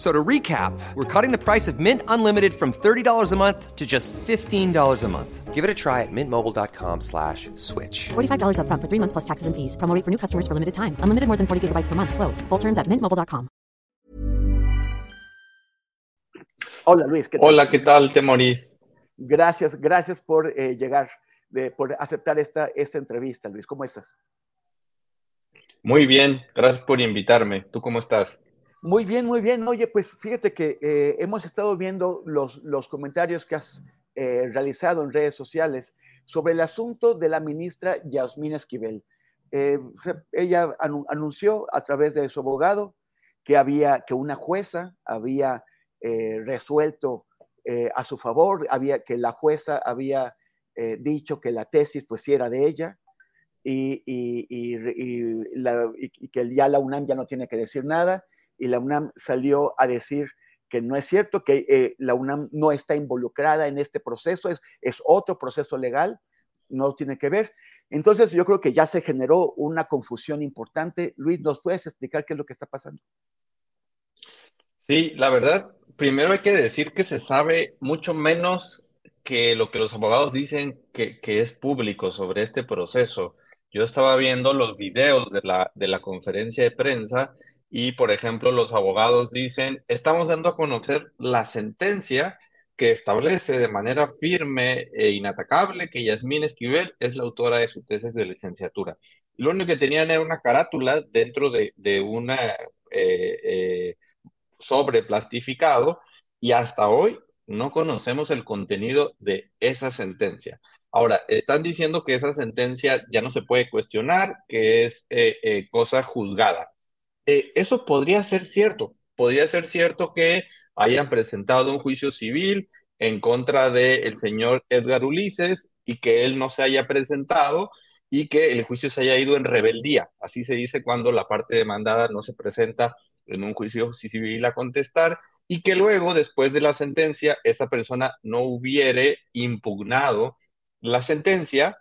So to recap, we're cutting the price of Mint Unlimited from $30 a month to just $15 a month. Give it a try at mintmobile.com slash switch. $45 up front for three months plus taxes and fees. Promo rate for new customers for limited time. Unlimited more than 40 gigabytes per month. Slows. Full terms at mintmobile.com. Hola Luis. ¿qué tal? Hola, ¿qué tal, Temoris? Gracias, gracias por eh, llegar, de, por aceptar esta, esta entrevista, Luis. ¿Cómo estás? Muy bien, gracias por invitarme. ¿Tú cómo estás? Muy bien, muy bien. Oye, pues fíjate que eh, hemos estado viendo los, los comentarios que has eh, realizado en redes sociales sobre el asunto de la ministra Yasmín Esquivel. Eh, se- ella anu- anunció a través de su abogado que había que una jueza había eh, resuelto eh, a su favor, había que la jueza había eh, dicho que la tesis pues sí era de ella y, y- y- la- y que ya la UNAM ya no tiene que decir nada y la UNAM salió a decir que no es cierto, que eh, la UNAM no está involucrada en este proceso, es, es otro proceso legal, no tiene que ver. Entonces yo creo que ya se generó una confusión importante. Luis, ¿nos puedes explicar qué es lo que está pasando? Sí, la verdad, primero hay que decir que se sabe mucho menos que lo que los abogados dicen que, que es público sobre este proceso. Yo estaba viendo los videos de la, de la conferencia de prensa y, por ejemplo, los abogados dicen, estamos dando a conocer la sentencia que establece de manera firme e inatacable que Yasmín Esquivel es la autora de su tesis de licenciatura. Lo único que tenían era una carátula dentro de, de una... eh, eh, sobre plastificado y hasta hoy no conocemos el contenido de esa sentencia. Ahora, están diciendo que esa sentencia ya no se puede cuestionar, que es eh, eh, cosa juzgada. Eh, eso podría ser cierto, podría ser cierto que hayan presentado un juicio civil en contra del señor Edgar Ulises y que él no se haya presentado y que el juicio se haya ido en rebeldía. Así se dice cuando la parte demandada no se presenta en un juicio civil a contestar y que luego, después de la sentencia, esa persona no hubiere impugnado la sentencia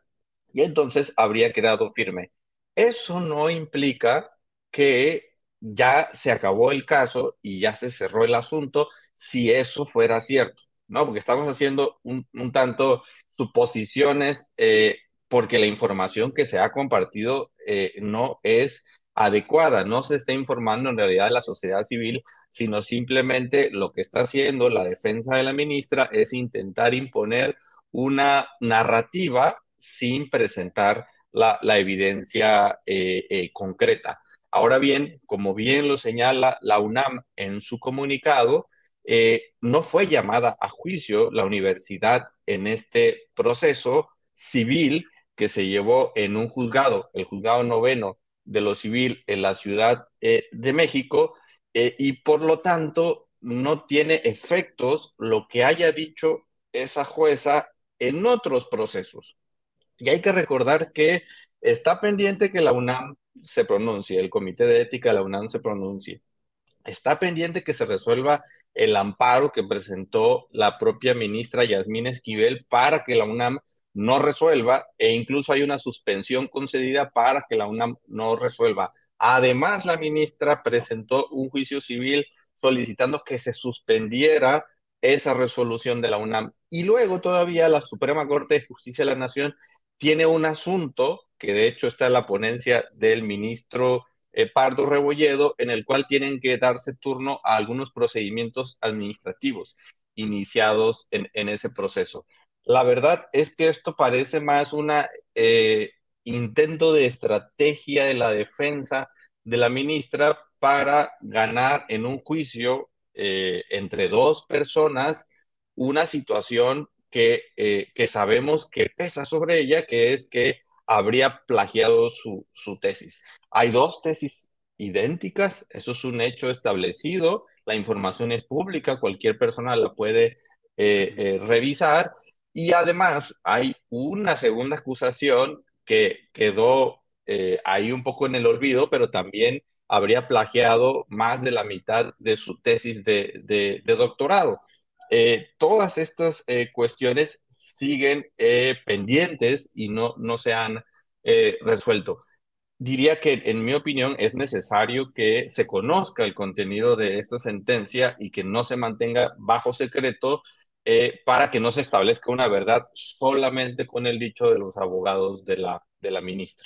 y entonces habría quedado firme. Eso no implica que ya se acabó el caso y ya se cerró el asunto si eso fuera cierto, ¿no? Porque estamos haciendo un, tanto suposiciones eh, porque la información que se ha compartido eh, no es adecuada, no se está informando en realidad de la sociedad civil, sino simplemente lo que está haciendo la defensa de la ministra es intentar imponer una narrativa sin presentar la, evidencia eh, concreta. Ahora bien, como bien lo señala la UNAM en su comunicado, eh, no fue llamada a juicio la universidad en este proceso civil que se llevó en un juzgado, el juzgado noveno de lo civil en la Ciudad eh, de México, eh, y por lo tanto no tiene efectos lo que haya dicho esa jueza en otros procesos. Y hay que recordar que está pendiente que la UNAM se pronuncie, el Comité de Ética de la UNAM se pronuncie. Está pendiente que se resuelva el amparo que presentó la propia ministra Yasmín Esquivel para que la UNAM no resuelva e incluso hay una suspensión concedida para que la UNAM no resuelva. Además, la ministra presentó un juicio civil solicitando que se suspendiera esa resolución de la UNAM. Y luego todavía la Suprema Corte de Justicia de la Nación tiene un asunto que de hecho está en la ponencia del ministro eh, Pardo Rebolledo, en el cual tienen que darse turno a algunos procedimientos administrativos. iniciados en, ese proceso. La verdad es que esto parece más un eh, intento de estrategia de la defensa de la ministra para ganar en un juicio eh, entre dos personas una situación que, eh, que, sabemos que pesa sobre ella, que es que habría plagiado su, su tesis. Hay dos tesis idénticas, eso es un hecho establecido, la información es pública, cualquier persona la puede eh, eh, revisar y además hay una segunda acusación que quedó eh, ahí un poco en el olvido, pero también habría plagiado más de la mitad de su tesis de, de, doctorado. Todas estas cuestiones siguen pendientes y no, no se han resuelto diría que, en mi opinión, es necesario que se conozca el contenido de esta sentencia y que no se mantenga bajo secreto eh, para que no se establezca una verdad solamente con el dicho de los abogados de la, de la ministra.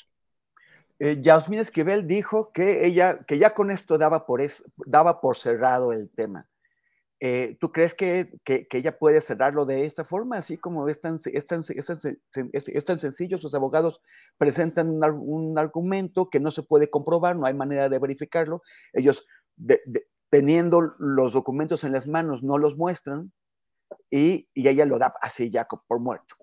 Eh, Yasmín Esquivel dijo que ella, que ya con esto daba por, daba por cerrado el tema. Eh, ¿Tú crees que, ella puede cerrarlo de esta forma? Así como es tan, tan, sencillo, sus abogados presentan un, argumento que no se puede comprobar, no hay manera de verificarlo. Ellos, teniendo los documentos en las manos, no los muestran y, ella lo da así ya por muerto.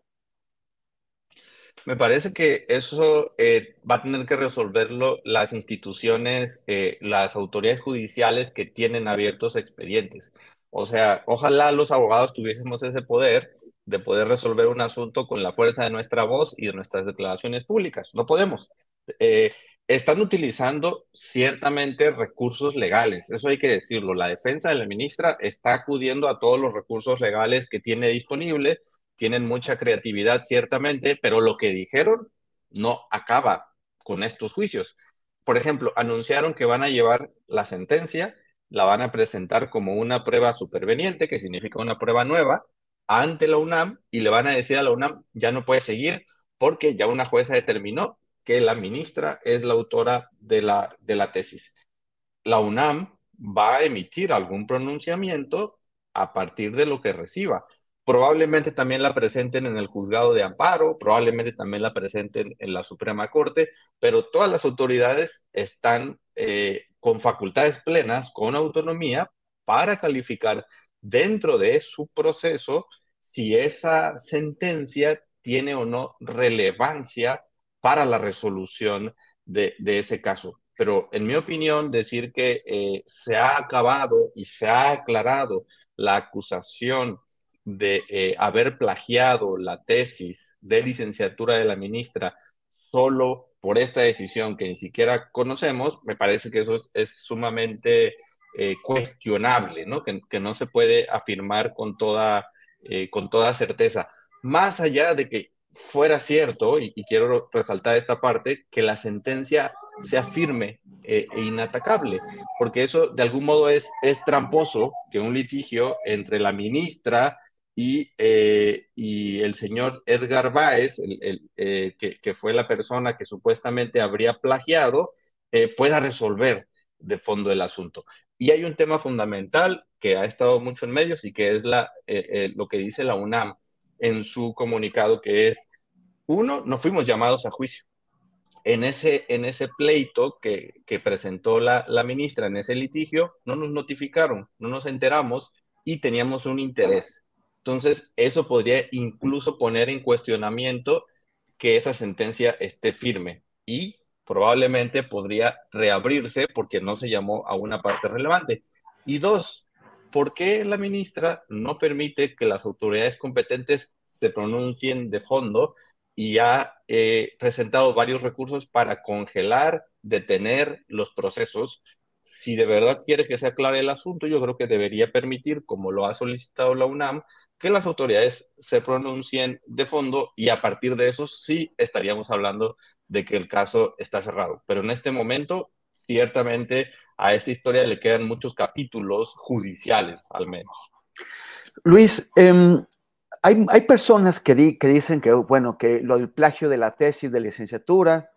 Me parece que eso eh, va a tener que resolverlo las instituciones, eh, las autoridades judiciales que tienen abiertos expedientes. O sea, ojalá los abogados tuviésemos ese poder de poder resolver un asunto con la fuerza de nuestra voz y de nuestras declaraciones públicas. No podemos. Eh, están utilizando ciertamente recursos legales, eso hay que decirlo. La defensa de la ministra está acudiendo a todos los recursos legales que tiene disponible, tienen mucha creatividad ciertamente, pero lo que dijeron no acaba con estos juicios. Por ejemplo, anunciaron que van a llevar la sentencia la van a presentar como una prueba superveniente, que significa una prueba nueva, ante la UNAM y le van a decir a la UNAM, ya no puede seguir porque ya una jueza determinó que la ministra es la autora de la, de la tesis. La UNAM va a emitir algún pronunciamiento a partir de lo que reciba. Probablemente también la presenten en el juzgado de amparo, probablemente también la presenten en la Suprema Corte, pero todas las autoridades están eh, con facultades plenas, con autonomía, para calificar dentro de su proceso si esa sentencia tiene o no relevancia para la resolución de, ese caso. Pero en mi opinión, decir que eh, se ha acabado y se ha aclarado la acusación de eh, haber plagiado la tesis de licenciatura de la ministra solo por esta decisión que ni siquiera conocemos, me parece que eso es, sumamente eh, cuestionable, ¿no? Que, no se puede afirmar con toda, eh, con toda certeza. Más allá de que fuera cierto, y, quiero resaltar esta parte, que la sentencia sea firme e inatacable, porque eso de algún modo es, es tramposo que un litigio entre la ministra eh, y, el señor Edgar Báez, eh, que, fue la persona que supuestamente habría plagiado, eh, pueda resolver de fondo el asunto. Y hay un tema fundamental que ha estado mucho en medios y que es la, lo que dice la UNAM en su comunicado, que es, uno, no fuimos llamados a juicio. En ese, en ese pleito que, presentó la ministra, en ese litigio, no nos notificaron, no nos enteramos y teníamos un interés entonces, eso podría incluso poner en cuestionamiento que esa sentencia esté firme y probablemente podría reabrirse porque no se llamó a una parte relevante. Y dos, ¿por qué la ministra no permite que las autoridades competentes se pronuncien de fondo y ha eh, presentado varios recursos para congelar, detener los procesos? Si de verdad quiere que se aclare el asunto, yo creo que debería permitir, como lo ha solicitado la UNAM, que las autoridades se pronuncien de fondo y a partir de eso sí estaríamos hablando de que el caso está cerrado. Pero en este momento, ciertamente a esta historia le quedan muchos capítulos judiciales, al menos. Luis, em, hay, personas que, dicen que, bueno, que lo del plagio de la tesis de licenciatura,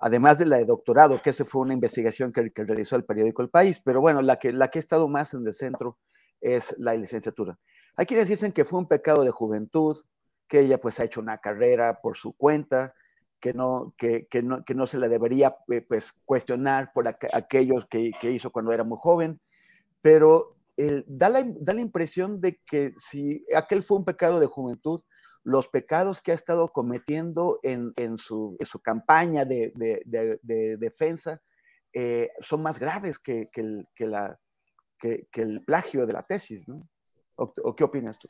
además de la de doctorado, que esa fue una investigación que, realizó el periódico El País, pero bueno, la que, la que ha estado más en el centro es la licenciatura. Hay quienes dicen que fue un pecado de juventud, que ella pues ha hecho una carrera por su cuenta, que no, que, que no, que no se le debería eh, pues, cuestionar por aquellos que, que, hizo cuando era muy joven, pero da, la, da, la, impresión de que si aquel fue un pecado de juventud, los pecados que ha estado cometiendo en, su, campaña de, de, de defensa eh, son más graves que, el, plagio de la tesis, ¿no? ¿O, ¿O qué opinas tú?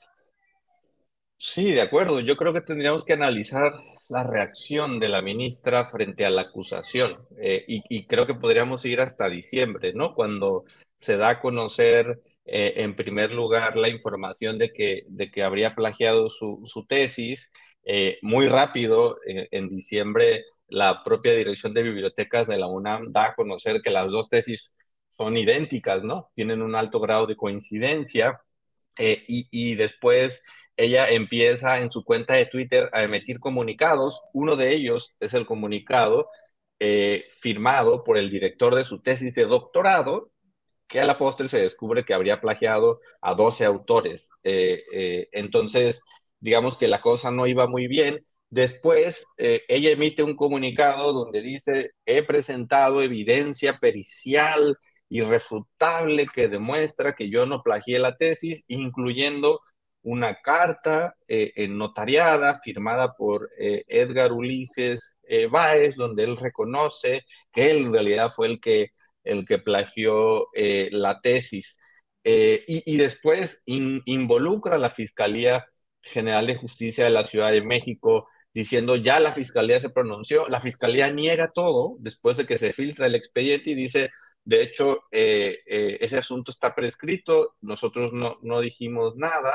Sí, de acuerdo. Yo creo que tendríamos que analizar la reacción de la ministra frente a la acusación. Eh, y, creo que podríamos ir hasta diciembre, ¿no? Cuando se da a conocer, eh, en primer lugar, la información de que, de que habría plagiado su, su tesis. Eh, muy rápido, en diciembre, la propia Dirección de Bibliotecas de la UNAM da a conocer que las dos tesis son idénticas, ¿no? Tienen un alto grado de coincidencia. y, y después ella empieza en su cuenta de Twitter a emitir comunicados. Uno de ellos es el comunicado eh, firmado por el director de su tesis de doctorado, que a la postre se descubre que habría plagiado a 12 autores. Eh, eh, entonces, digamos que la cosa no iba muy bien. Después, ella emite un comunicado donde dice, he presentado evidencia pericial irrefutable que demuestra que yo no plagié la tesis, incluyendo una carta eh, notariada firmada por eh, Edgar Ulises eh, Báez, donde él reconoce que él en realidad fue el que, el que plagió la tesis. Y, después involucra a la Fiscalía General de Justicia de la Ciudad de México diciendo ya la Fiscalía se pronunció, la Fiscalía niega todo después de que se filtra el expediente y dice, de hecho, ese asunto está prescrito, nosotros no, no dijimos nada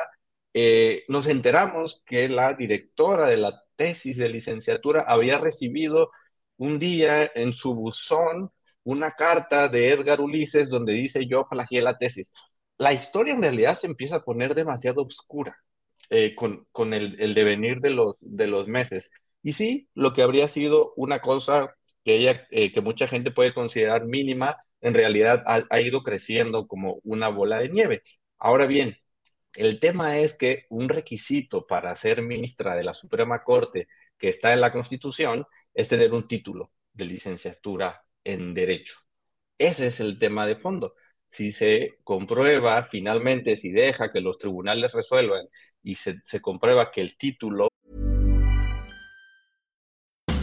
eh, nos enteramos que la directora de la tesis de licenciatura había recibido un día en su buzón una carta de Edgar Ulises donde dice yo plagié la tesis. La historia en realidad se empieza a poner demasiado oscura eh, con, con el, el, devenir de los, de los meses. Y sí, lo que habría sido una cosa que, ella, eh, que mucha gente puede considerar mínima, en realidad ha, ha ido creciendo como una bola de nieve. Ahora bien, el tema es que un requisito para ser ministra de la Suprema Corte que está en la Constitución es tener un título de licenciatura en Derecho. Ese es el tema de fondo. Si se comprueba finalmente, si deja que los tribunales resuelvan y se, se comprueba que el título...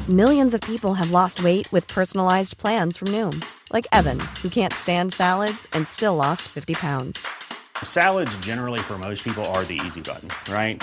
Millions of people have lost weight with personalized plans from Noom, like Evan, who can't stand salads and still lost 50 pounds. Salads, generally, for most people, are the easy button, right?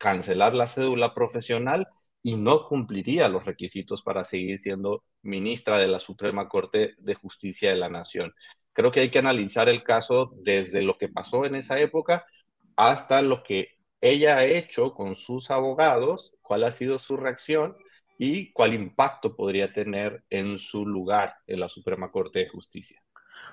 cancelar la cédula profesional y no cumpliría los requisitos para seguir siendo ministra de la Suprema Corte de Justicia de la Nación. Creo que hay que analizar el caso desde lo que pasó en esa época hasta lo que ella ha hecho con sus abogados, cuál ha sido su reacción y cuál impacto podría tener en su lugar en la Suprema Corte de Justicia.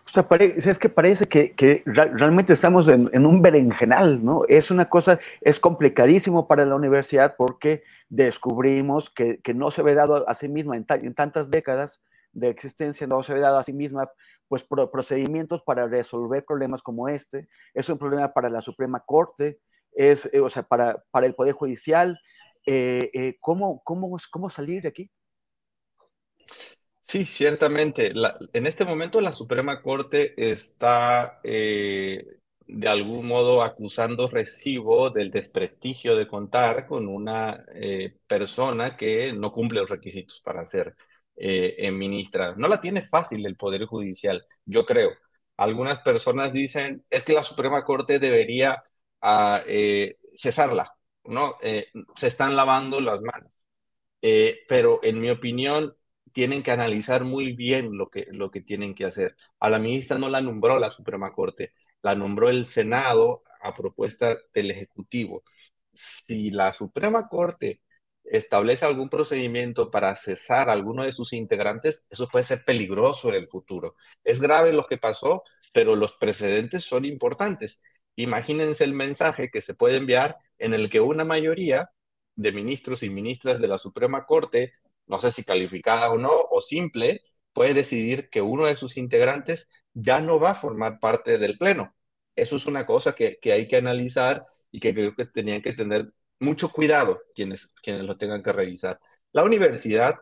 O sea, es que parece que, realmente estamos en, un berenjenal, ¿no? Es una cosa, es complicadísimo para la universidad porque descubrimos que, no se ve dado a sí misma en, tantas décadas de existencia, no se ve dado a sí misma, pues, procedimientos para resolver problemas como este. Es un problema para la Suprema Corte, es, eh, o sea, para, para el Poder Judicial. Eh, eh, ¿cómo, cómo, ¿Cómo salir de aquí? Sí, ciertamente. en este momento la Suprema Corte está, eh, de algún modo acusando recibo del desprestigio de contar con una eh, persona que no cumple los requisitos para ser eh, ministra. No la tiene fácil el Poder Judicial, yo creo. Algunas personas dicen, es que la Suprema Corte debería ah, eh, cesarla, ¿no? se están lavando las manos. pero en mi opinión, tienen que analizar muy bien lo que, lo que tienen que hacer. A la ministra no la nombró la Suprema Corte, la nombró el Senado a propuesta del Ejecutivo. Si la Suprema Corte establece algún procedimiento para cesar a alguno de sus integrantes, eso puede ser peligroso en el futuro. Es grave lo que pasó, pero los precedentes son importantes. Imagínense el mensaje que se puede enviar en el que una mayoría de ministros y ministras de la Suprema Corte, no sé si calificada o no, o simple, puede decidir que uno de sus integrantes ya no va a formar parte del Pleno. Eso es una cosa que, hay que analizar y que creo que tenían que tener mucho cuidado quienes, quienes lo tengan que revisar. La universidad,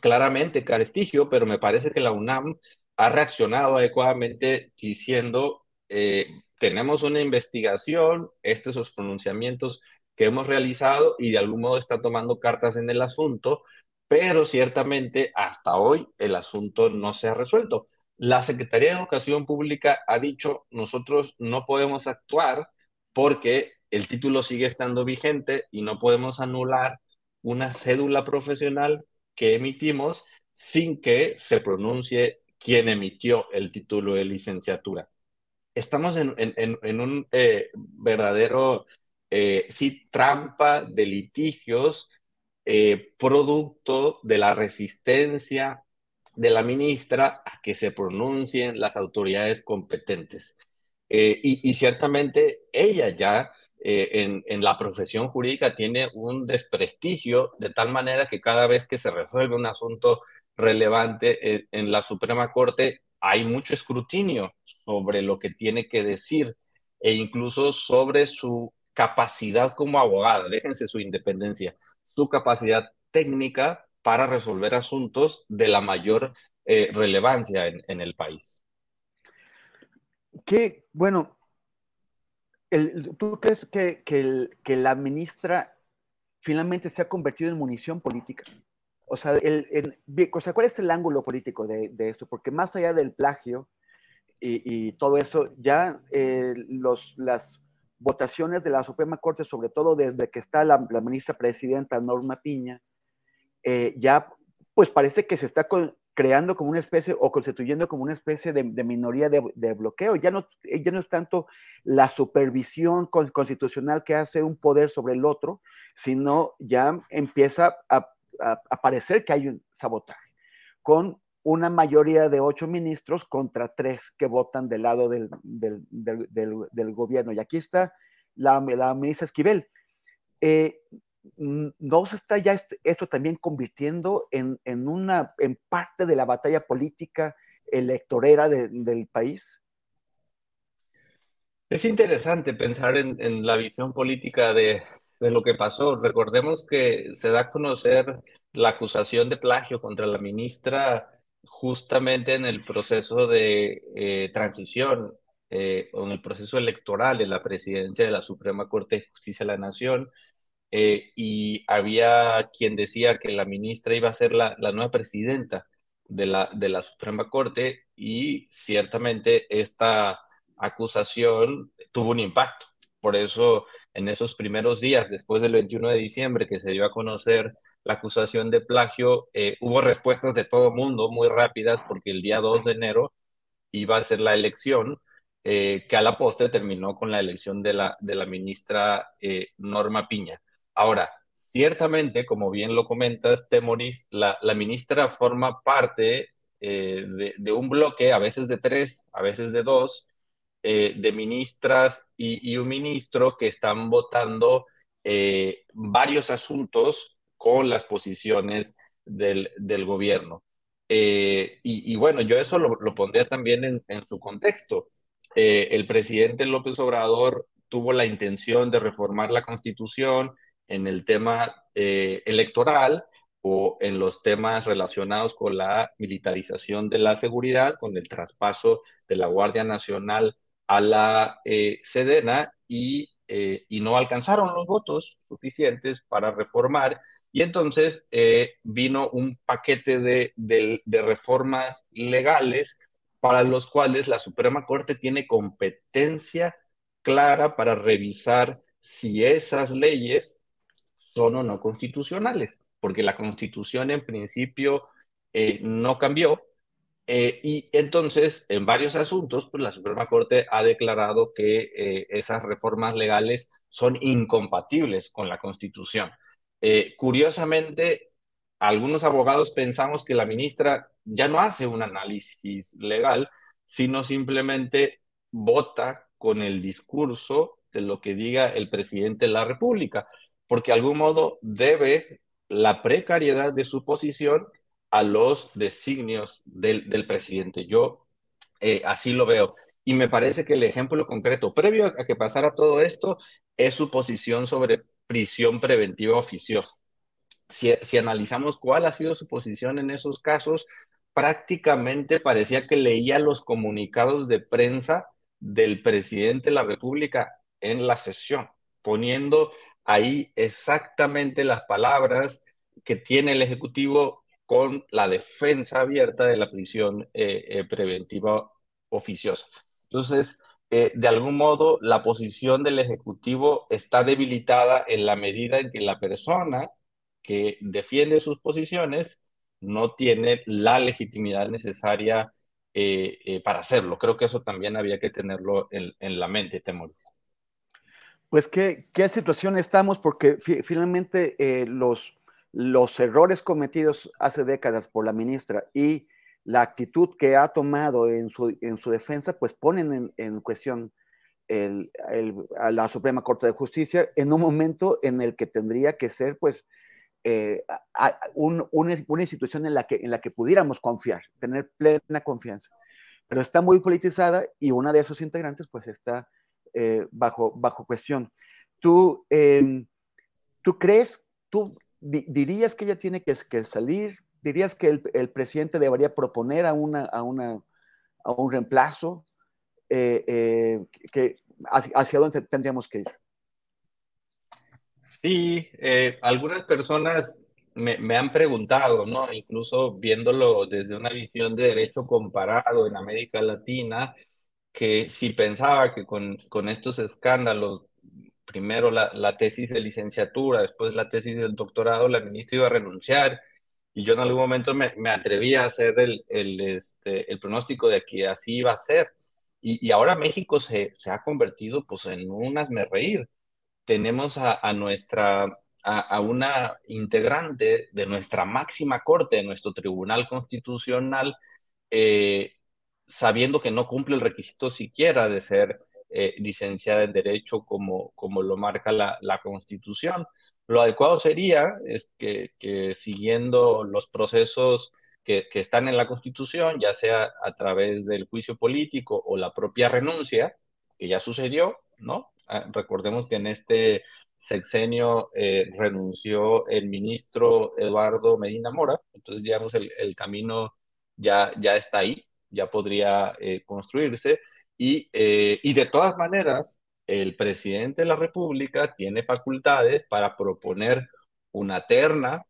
claramente carestigio, pero me parece que la UNAM ha reaccionado adecuadamente diciendo, eh, tenemos una investigación, estos son los pronunciamientos que hemos realizado y de algún modo está tomando cartas en el asunto, pero ciertamente hasta hoy el asunto no se ha resuelto. La Secretaría de Educación Pública ha dicho, nosotros no podemos actuar porque el título sigue estando vigente y no podemos anular una cédula profesional que emitimos sin que se pronuncie quién emitió el título de licenciatura. Estamos en, un eh, verdadero, eh, sí, trampa de litigios, eh, producto de la resistencia de la ministra a que se pronuncien las autoridades competentes. Eh, y, ciertamente ella ya eh, en, la profesión jurídica tiene un desprestigio de tal manera que cada vez que se resuelve un asunto relevante en, en la Suprema Corte hay mucho escrutinio sobre lo que tiene que decir e incluso sobre su capacidad como abogada, déjense su independencia, su capacidad técnica para resolver asuntos de la mayor eh, relevancia en, el país. Que, bueno, ¿tú crees que, que, la ministra finalmente se ha convertido en munición política? O sea, el, ¿cuál es el ángulo político de, esto? Porque más allá del plagio y, todo eso, ya eh, los, las votaciones de la Suprema Corte, sobre todo desde que está la ministra presidenta Norma Piña, eh, ya pues parece que se está creando como una especie o constituyendo como una especie de, minoría de, bloqueo. Ya no, ya no es tanto la supervisión constitucional que hace un poder sobre el otro, sino ya empieza a, parecer que hay un sabotaje, con una mayoría de ocho ministros contra tres que votan del lado del, del, gobierno. Y aquí está la, la ministra Esquivel. Eh, ¿no se está ya esto también convirtiendo en, una, en parte de la batalla política electorera del país? Es interesante pensar en, la visión política de, lo que pasó. Recordemos que se da a conocer la acusación de plagio contra la ministra justamente en el proceso de eh, transición eh, en el proceso electoral de la presidencia de la Suprema Corte de Justicia de la Nación, eh, y había quien decía que la ministra iba a ser la, nueva presidenta de la, de la Suprema Corte y ciertamente esta acusación tuvo un impacto. Por eso en esos primeros días, después del 21 de diciembre, que se dio a conocer la acusación de plagio, eh, hubo respuestas de todo mundo muy rápidas porque el día 2 de enero iba a ser la elección, eh, que a la postre terminó con la elección de la, de la ministra Norma Piña. Ahora, ciertamente, como bien lo comentas, Temoris, la, la ministra forma parte eh, de, un bloque, a veces de tres, a veces de dos, eh, de ministras y, un ministro que están votando eh, varios asuntos con las posiciones del, gobierno. Y, bueno, yo eso lo, pondría también en, en su contexto. el presidente López Obrador tuvo la intención de reformar la constitución, en el tema eh, electoral o en los temas relacionados con la militarización de la seguridad, con el traspaso de la Guardia Nacional a la Sedena y, y, no alcanzaron los votos suficientes para reformar. Y entonces vino un paquete de, reformas legales para los cuales la Suprema Corte tiene competencia clara para revisar si esas leyes son o no constitucionales, porque la constitución en principio eh, no cambió. Eh, y entonces, en varios asuntos, pues la Suprema Corte ha declarado que eh, esas reformas legales son incompatibles con la Constitución. Curiosamente, algunos abogados pensamos que la ministra ya no hace un análisis legal, sino simplemente vota con el discurso de lo que diga el presidente de la República, porque de algún modo debe la precariedad de su posición a los designios del, presidente. Yo eh, así lo veo. Y me parece que el ejemplo concreto, previo a que pasara todo esto, es su posición sobre prisión preventiva oficiosa si, analizamos cuál ha sido su posición en esos casos, prácticamente parecía que leía los comunicados de prensa del presidente de la República en la sesión, poniendo ahí exactamente las palabras que tiene el Ejecutivo con la defensa abierta de la prisión eh, eh, preventiva oficiosa. Entonces, eh, de algún modo, la posición del Ejecutivo está debilitada en la medida en que la persona que defiende sus posiciones no tiene la legitimidad necesaria eh, eh, para hacerlo. Creo que eso también había que tenerlo en, la mente, Temor. Pues qué, qué situación estamos, porque finalmente eh, los, los errores cometidos hace décadas por la ministra y la actitud que ha tomado en su, en su defensa, pues ponen en, en cuestión el, a la Suprema Corte de Justicia en un momento en el que tendría que ser, pues, eh, una, institución en la, que, en la que pudiéramos confiar, tener plena confianza. Pero está muy politizada y una de esos integrantes pues está eh, bajo, bajo cuestión. ¿Tú, em, ¿tú crees, tú dirías que ella tiene que, que salir? ¿Dirías que el, presidente debería proponer a, una, a, una, a un reemplazo? Eh, que, hacia dónde tendríamos que ir? Sí, eh, algunas personas me, han preguntado, ¿no? Incluso viéndolo desde una visión de derecho comparado en América Latina, que si pensaba que con, con estos escándalos, primero la, tesis de licenciatura, después la tesis del doctorado, la ministra iba a renunciar, y yo en algún momento me, me atreví a hacer el, el, este, el pronóstico de que así iba a ser. Y, y ahora México se, se ha convertido pues en un reír tenemos a, nuestra, a, una integrante de nuestra máxima corte, de nuestro tribunal constitucional, eh, sabiendo que no cumple el requisito siquiera de ser eh, licenciada en Derecho como, como lo marca la, Constitución. Lo adecuado sería es que, siguiendo los procesos que, están en la Constitución, ya sea a través del juicio político o la propia renuncia, que ya sucedió, ¿no? Ah, recordemos que en este sexenio eh, renunció el ministro Eduardo Medina Mora, entonces digamos el, el camino ya, ya está ahí, ya podría eh, construirse y, eh, y de todas maneras el presidente de la República tiene facultades para proponer una terna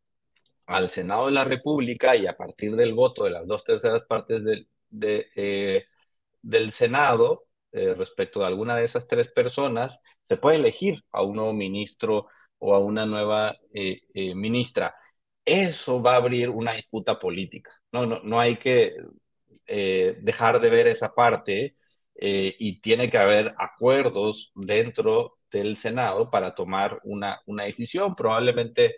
al Senado de la República y a partir del voto de las dos terceras partes del, de, del Senado, eh, respecto de alguna de esas tres personas, se puede elegir a un nuevo ministro o a una nueva eh, eh, ministra. Eso va a abrir una disputa política. No, no, no hay que dejar de ver esa parte y tiene que haber acuerdos dentro del Senado para tomar una, una decisión. Probablemente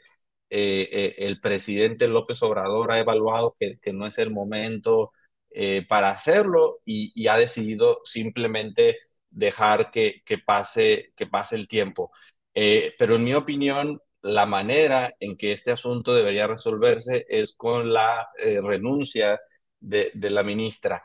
el presidente López Obrador ha evaluado que, que no es el momento eh, para hacerlo y, ha decidido simplemente dejar que, pase, que pase el tiempo. Eh, pero en mi opinión, la manera en que este asunto debería resolverse es con la eh, renuncia de, la ministra.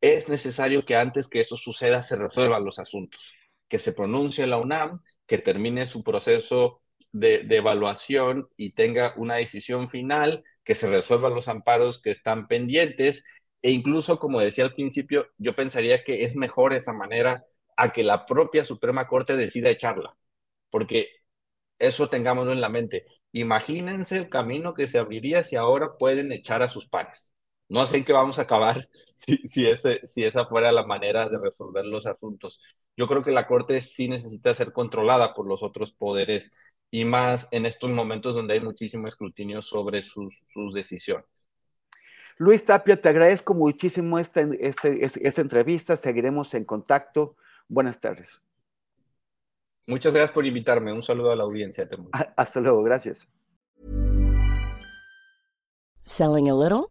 Es necesario que antes que eso suceda se resuelvan los asuntos, que se pronuncie la UNAM, que termine su proceso de, evaluación y tenga una decisión final, que se resuelvan los amparos que están pendientes E incluso, como decía al principio, yo pensaría que es mejor esa manera a que la propia Suprema Corte decida echarla, porque eso tengámoslo en la mente. Imagínense el camino que se abriría si ahora pueden echar a sus pares. No sé en qué vamos a acabar si, si, ese, si esa fuera la manera de resolver los asuntos. Yo creo que la Corte sí necesita ser controlada por los otros poderes y más en estos momentos donde hay muchísimo escrutinio sobre sus, sus decisiones. Luis Tapia, te agradezco muchísimo esta, este, este, esta entrevista. Seguiremos en contacto. Buenas tardes. Muchas gracias por invitarme. Un saludo a la audiencia. Hasta luego. Gracias. Selling a little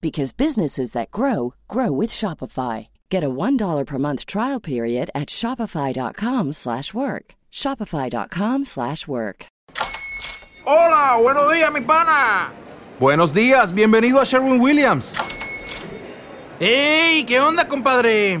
because businesses that grow grow with Shopify. Get a $1 per month trial period at shopify.com/work. shopify.com/work. Hola, buenos días, mi pana. Buenos días, bienvenido a Sherwin Williams. ¡Ey! ¿Qué onda, compadre?